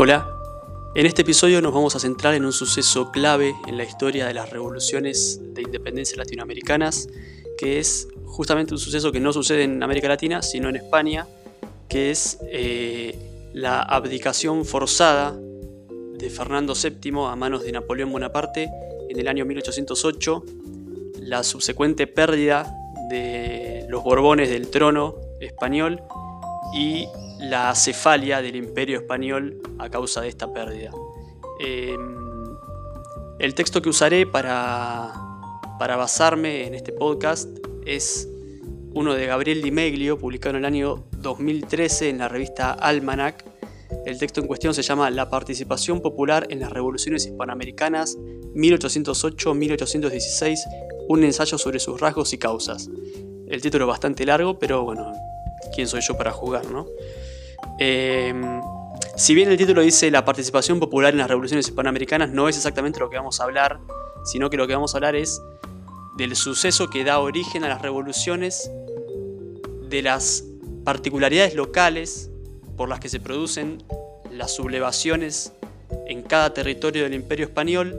Hola, en este episodio nos vamos a centrar en un suceso clave en la historia de las revoluciones de independencia latinoamericanas, que es justamente un suceso que no sucede en América Latina, sino en España, que es eh, la abdicación forzada de Fernando VII a manos de Napoleón Bonaparte en el año 1808, la subsecuente pérdida de los Borbones del trono español y la cefalia del imperio español a causa de esta pérdida. Em, el texto que usaré para, para basarme en este podcast es uno de Gabriel Di Meglio, publicado en el año 2013 en la revista Almanac. El texto en cuestión se llama La participación popular en las revoluciones hispanoamericanas 1808-1816, un ensayo sobre sus rasgos y causas. El título es bastante largo, pero bueno, ¿quién soy yo para jugar, no? Em, si bien el título dice la participación popular en las revoluciones hispanoamericanas, no es exactamente lo que vamos a hablar, sino que lo que vamos a hablar es del suceso que da origen a las revoluciones, de las particularidades locales por las que se producen las sublevaciones en cada territorio del imperio español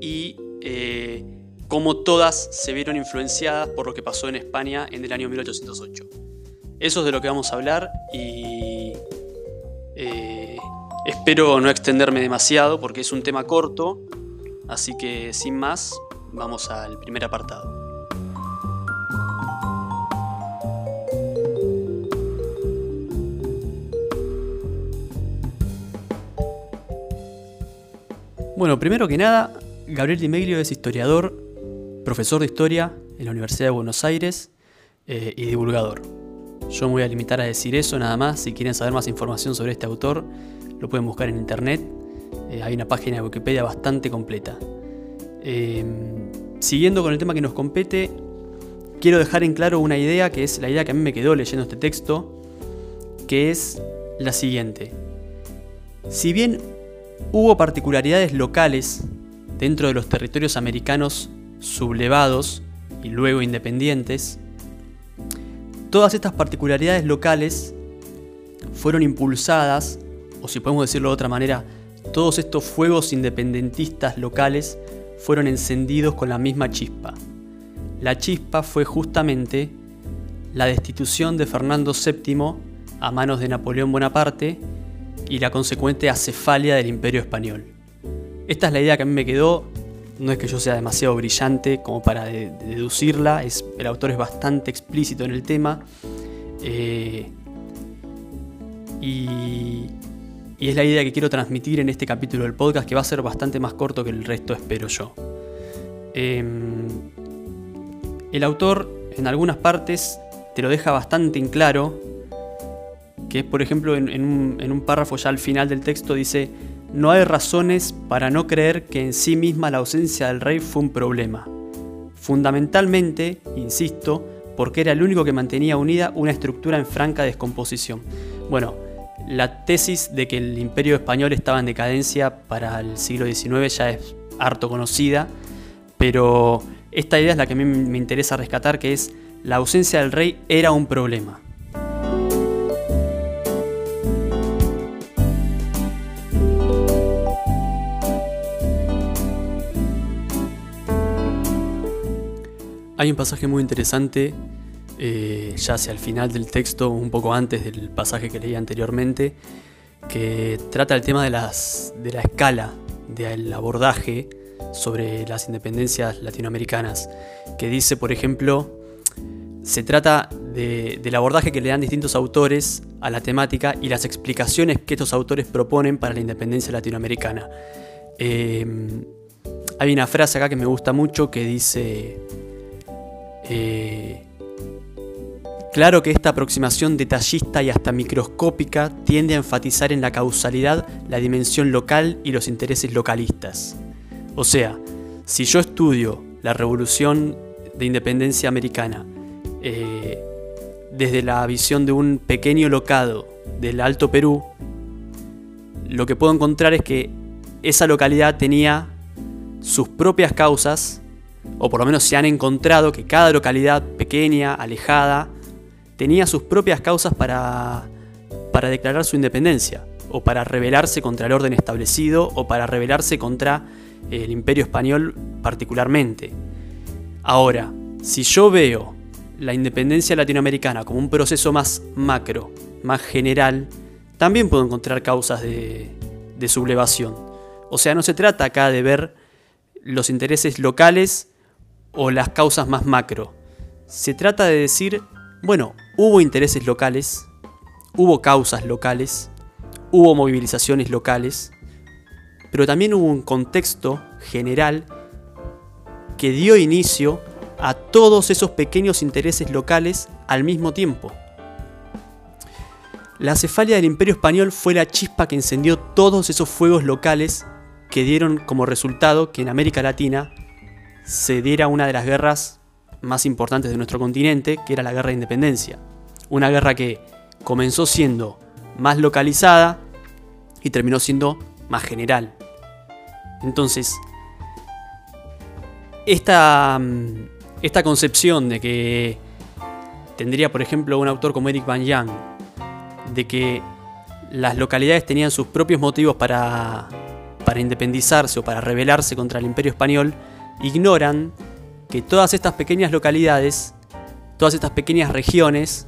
y eh, cómo todas se vieron influenciadas por lo que pasó en España en el año 1808. Eso es de lo que vamos a hablar y eh, espero no extenderme demasiado porque es un tema corto, así que sin más, vamos al primer apartado. Bueno, primero que nada, Gabriel Di Meglio es historiador, profesor de historia en la Universidad de Buenos Aires eh, y divulgador. Yo me voy a limitar a decir eso nada más. Si quieren saber más información sobre este autor, lo pueden buscar en internet. Eh, hay una página de Wikipedia bastante completa. Em, siguiendo con el tema que nos compete, quiero dejar en claro una idea que es la idea que a mí me quedó leyendo este texto, que es la siguiente. Si bien hubo particularidades locales dentro de los territorios americanos sublevados y luego independientes, Todas estas particularidades locales fueron impulsadas, o si podemos decirlo de otra manera, todos estos fuegos independentistas locales fueron encendidos con la misma chispa. La chispa fue justamente la destitución de Fernando VII a manos de Napoleón Bonaparte y la consecuente acefalia del imperio español. Esta es la idea que a mí me quedó, no es que yo sea demasiado brillante como para deducirla, el autor es bastante explícito en el tema. Eh, y, es la idea que quiero transmitir en este capítulo del podcast, que va a ser bastante más corto que el resto, espero yo. Em, el autor, en algunas partes, te lo deja bastante en claro, que es, por ejemplo, en un párrafo ya al final del texto, dice no hay razones para no creer que en sí misma la ausencia del rey fue un problema. Fundamentalmente, insisto, porque era el único que mantenía unida una estructura en franca descomposición. Bueno, la tesis de que el imperio español estaba en decadencia para el siglo XIX ya es harto conocida, pero esta idea es la que a mí me interesa rescatar, que es la ausencia del rey era un problema. Hay un pasaje muy interesante, eh, ya hacia el final del texto, un poco antes del pasaje que leí anteriormente, que trata el tema de, la escala, del abordaje sobre las independencias latinoamericanas, que dice, por ejemplo, se trata del abordaje que le dan distintos autores a la temática y las explicaciones que estos autores proponen para la independencia latinoamericana. Eh, hay una frase acá que me gusta mucho que dice, eh, claro que esta aproximación detallista y hasta microscópica tiende a enfatizar en la causalidad la dimensión local y los intereses localistas. O sea, si yo estudio la revolución de independencia americana eh, desde la visión de un pequeño locado del Alto Perú, lo que puedo encontrar es que esa localidad tenía sus propias causas, o por lo menos se han encontrado que cada localidad pequeña, alejada, tenía sus propias causas para, para declarar su independencia, o para rebelarse contra el orden establecido, o para rebelarse contra el imperio español particularmente. Ahora, si yo veo la independencia latinoamericana como un proceso más macro, más general, también puedo encontrar causas de, sublevación. O sea, no se trata acá de ver los intereses locales o las causas más macro. Se trata de decir, bueno, hubo intereses locales, hubo causas locales, hubo movilizaciones locales, pero también hubo un contexto general que dio inicio a todos esos pequeños intereses locales al mismo tiempo. La cefalia del Imperio Español fue la chispa que encendió todos esos fuegos locales que dieron como resultado que en América Latina se diera una de las guerras más importantes de nuestro continente, que era la Guerra de Independencia. Una guerra que comenzó siendo más localizada y terminó siendo más general. Entonces, esta, esta concepción de que tendría, por ejemplo, un autor como Eric Van Young de que las localidades tenían sus propios motivos para, para independizarse o para rebelarse contra el imperio español, ignoran que todas estas pequeñas localidades, todas estas pequeñas regiones,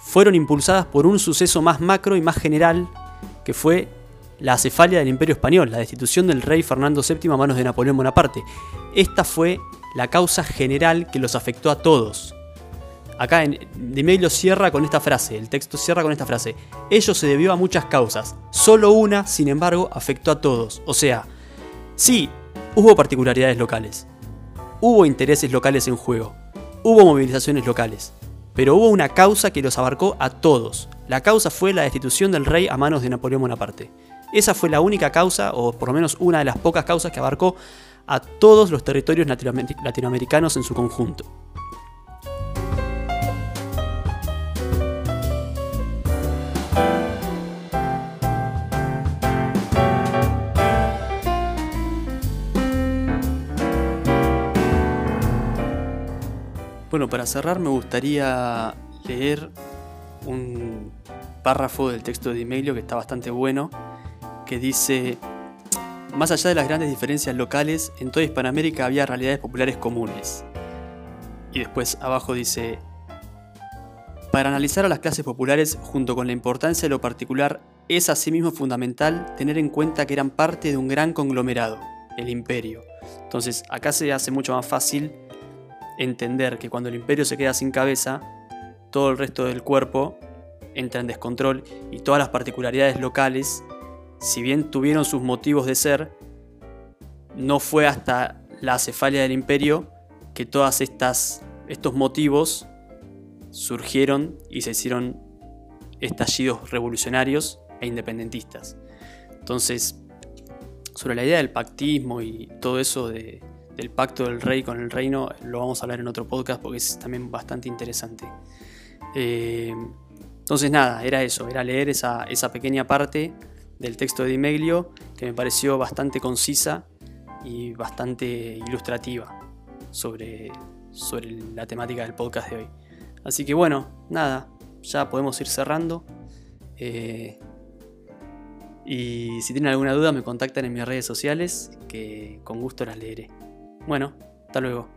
fueron impulsadas por un suceso más macro y más general, que fue la acefalia del imperio español, la destitución del rey Fernando VII a manos de Napoleón Bonaparte. Esta fue la causa general que los afectó a todos, Acá en, Di cierra con esta frase, el texto cierra con esta frase. Ello se debió a muchas causas, solo una, sin embargo, afectó a todos. O sea, sí, hubo particularidades locales, hubo intereses locales en juego, hubo movilizaciones locales, pero hubo una causa que los abarcó a todos. La causa fue la destitución del rey a manos de Napoleón Bonaparte. Esa fue la única causa, o por lo menos una de las pocas causas que abarcó a todos los territorios latinoamericanos en su conjunto. Bueno, para cerrar me gustaría leer un párrafo del texto de Dimelio que está bastante bueno, que dice, más allá de las grandes diferencias locales, en toda Hispanoamérica había realidades populares comunes. Y después abajo dice, para analizar a las clases populares junto con la importancia de lo particular, es asimismo fundamental tener en cuenta que eran parte de un gran conglomerado, el imperio. Entonces acá se hace mucho más fácil entender que cuando el imperio se queda sin cabeza, todo el resto del cuerpo entra en descontrol y todas las particularidades locales, si bien tuvieron sus motivos de ser, no fue hasta la cefalia del imperio que todas estos motivos surgieron y se hicieron estallidos revolucionarios e independentistas. Entonces, sobre la idea del pactismo y todo eso de, del pacto del rey con el reino lo vamos a hablar en otro podcast porque es también bastante interesante. Eh, entonces nada, era eso, era leer esa, pequeña parte del texto de Dimeglio que me pareció bastante concisa y bastante ilustrativa sobre, sobre la temática del podcast de hoy. Así que bueno, nada, ya podemos ir cerrando. Eh, y si tienen alguna duda me contactan en mis redes sociales que con gusto las leeré. Bueno, hasta luego.